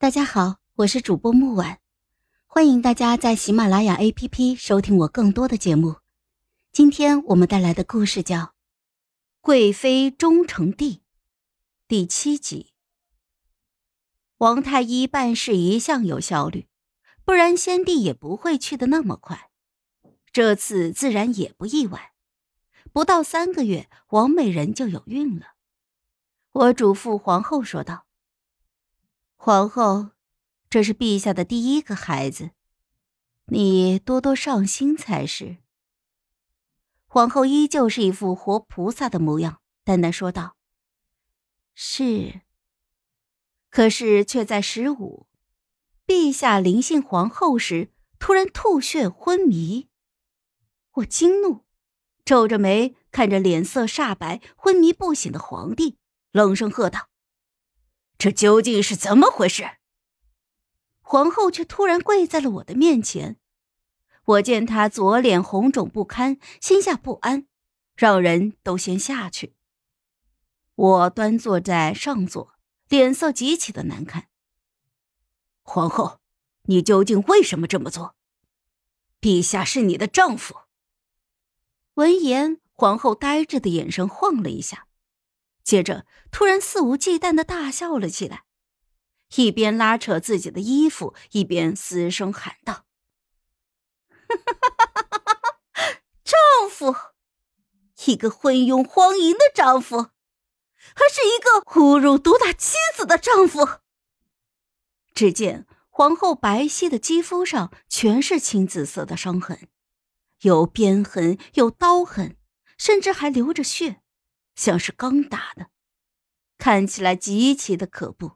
大家好，我是主播木婉，欢迎大家在喜马拉雅 APP 收听我更多的节目。今天我们带来的故事叫《贵妃终成帝》第七集。王太医办事一向有效率，不然先帝也不会去的那么快。这次自然也不意外，不到三个月，王美人就有孕了。我嘱咐皇后说道。皇后，这是陛下的第一个孩子，你多多上心才是。皇后依旧是一副活菩萨的模样，淡淡说道：“是。”可是却在十五，陛下临幸皇后时，突然吐血昏迷。我惊怒，皱着眉看着脸色煞白、昏迷不醒的皇帝，冷声喝道。这究竟是怎么回事？皇后却突然跪在了我的面前，我见她左脸红肿不堪，心下不安，让人都先下去。我端坐在上座，脸色极其的难看。皇后，你究竟为什么这么做？陛下是你的丈夫。闻言，皇后呆滞的眼神晃了一下。接着，突然肆无忌惮的大笑了起来，一边拉扯自己的衣服，一边嘶声喊道：“丈夫，一个昏庸荒淫的丈夫，还是一个侮辱毒打妻子的丈夫！”只见皇后白皙的肌肤上全是青紫色的伤痕，有鞭痕，有刀痕，甚至还流着血。像是刚打的，看起来极其的可怖。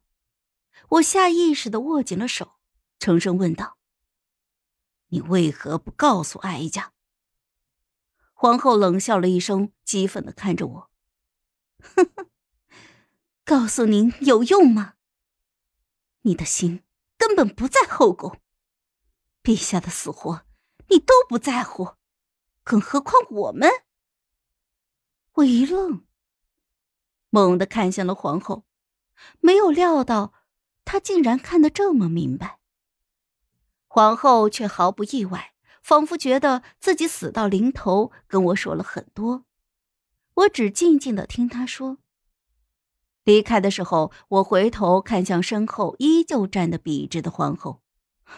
我下意识的握紧了手，沉声问道：“你为何不告诉哀家？”皇后冷笑了一声，讥讽的看着我：“呵呵，告诉您有用吗？你的心根本不在后宫，陛下的死活你都不在乎，更何况我们？”我一愣。猛地看向了皇后，没有料到她竟然看得这么明白。皇后却毫不意外，仿佛觉得自己死到临头，跟我说了很多。我只静静的听她说。离开的时候，我回头看向身后依旧站得笔直的皇后，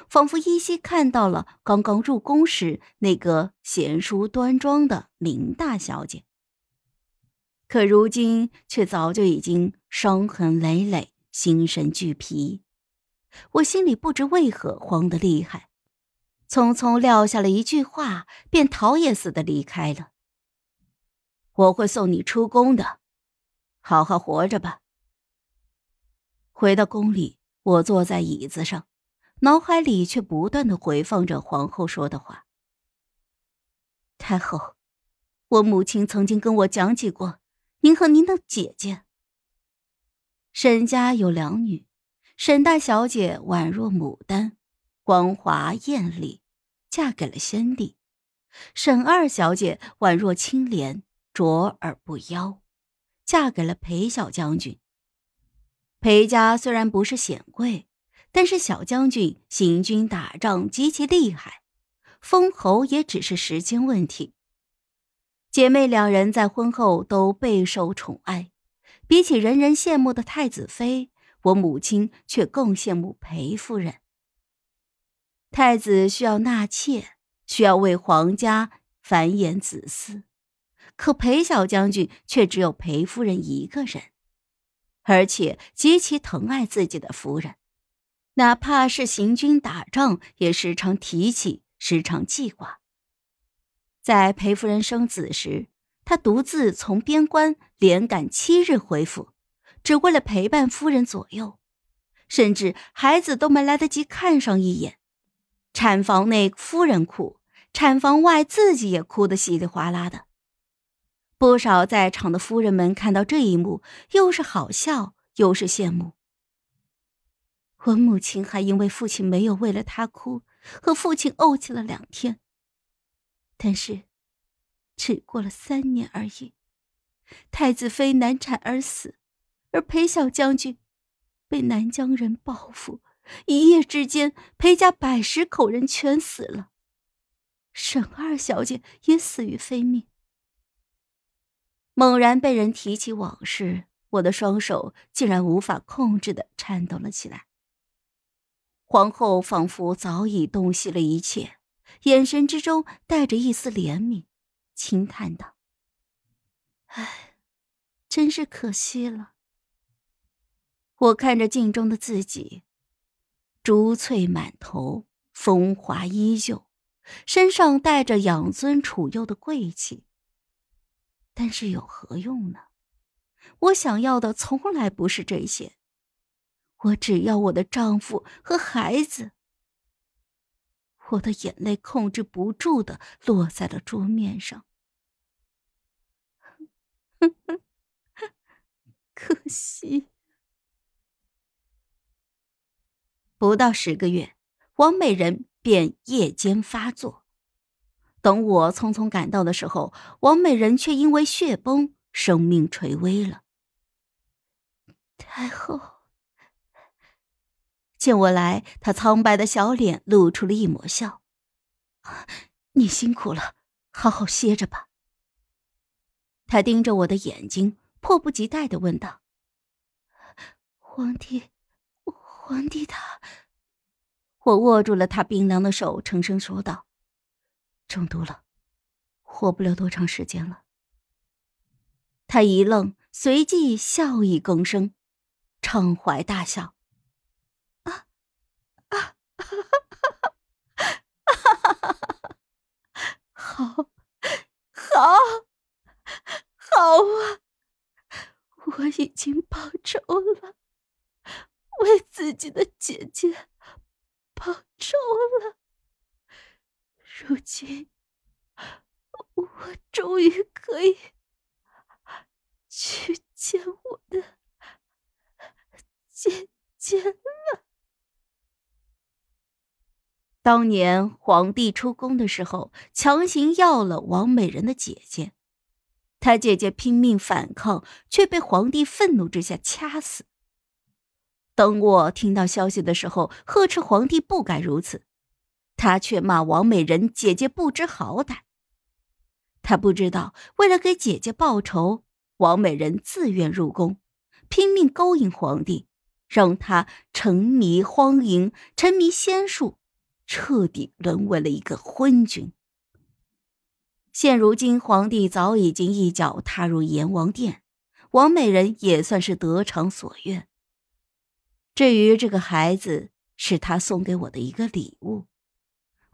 仿佛依稀看到了刚刚入宫时那个贤淑端庄的林大小姐。可如今却早就已经伤痕累累，心神俱疲。我心里不知为何慌得厉害，匆匆撂下了一句话，便逃也似的离开了。我会送你出宫的，好好活着吧。回到宫里，我坐在椅子上，脑海里却不断的回放着皇后说的话。太后，我母亲曾经跟我讲起过。您和您的姐姐。沈家有两女，沈大小姐宛若牡丹，光华艳丽，嫁给了先帝；沈二小姐宛若青莲，卓而不妖，嫁给了裴小将军。裴家虽然不是显贵，但是小将军行军打仗极其厉害，封侯也只是时间问题。姐妹两人在婚后都备受宠爱，比起人人羡慕的太子妃，我母亲却更羡慕裴夫人。太子需要纳妾，需要为皇家繁衍子嗣，可裴小将军却只有裴夫人一个人，而且极其疼爱自己的夫人，哪怕是行军打仗，也时常提起，时常记挂。在裴夫人生子时，他独自从边关连赶七日回府，只为了陪伴夫人左右，甚至孩子都没来得及看上一眼。产房内夫人哭，产房外自己也哭得稀里哗啦的。不少在场的夫人们看到这一幕，又是好笑，又是羡慕。我母亲还因为父亲没有为了她哭，和父亲怄气了两天。但是，只过了三年而已。太子妃难产而死，而裴小将军被南疆人报复，一夜之间，裴家百十口人全死了，沈二小姐也死于非命。猛然被人提起往事，我的双手竟然无法控制的颤抖了起来。皇后仿佛早已洞悉了一切，眼神之中带着一丝怜悯，轻叹道：“唉，真是可惜了。”我看着镜中的自己。珠翠满头，风华依旧，身上带着养尊处优的贵气。但是有何用呢？我想要的从来不是这些，我只要我的丈夫和孩子。我的眼泪控制不住的落在了桌面上。可惜。不到十个月，王美人便夜间发作。等我匆匆赶到的时候，王美人却因为血崩，生命垂危了。太后见我来，他苍白的小脸露出了一抹笑：“你辛苦了，好好歇着吧。”他盯着我的眼睛，迫不及待的问道：“皇帝。”皇帝他，我握住了他冰凉的手，沉声说道：“中毒了，活不了多长时间了。”他一愣，随即笑意更生，畅怀大笑：“啊啊，好，好，好啊！我已经报仇了。”为自己的姐姐报仇了。如今，我终于可以去见我的姐姐了。当年皇帝出宫的时候，强行要了王美人的姐姐，她姐姐拼命反抗，却被皇帝愤怒之下掐死。等我听到消息的时候，呵斥皇帝不该如此，他却骂王美人姐姐不知好歹。他不知道，为了给姐姐报仇，王美人自愿入宫，拼命勾引皇帝，让他沉迷荒淫，沉迷仙术，彻底沦为了一个昏君。现如今，皇帝早已经一脚踏入阎王殿，王美人也算是得偿所愿。至于这个孩子，是他送给我的一个礼物，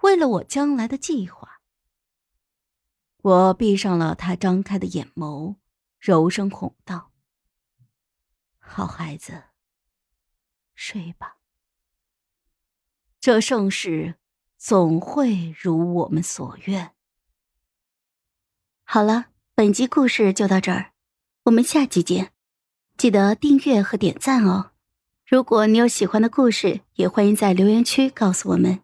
为了我将来的计划。我闭上了他张开的眼眸，柔声哄道：“好孩子，睡吧。这盛世总会如我们所愿。”好了，本集故事就到这儿，我们下集见，记得订阅和点赞哦。如果你有喜欢的故事，也欢迎在留言区告诉我们。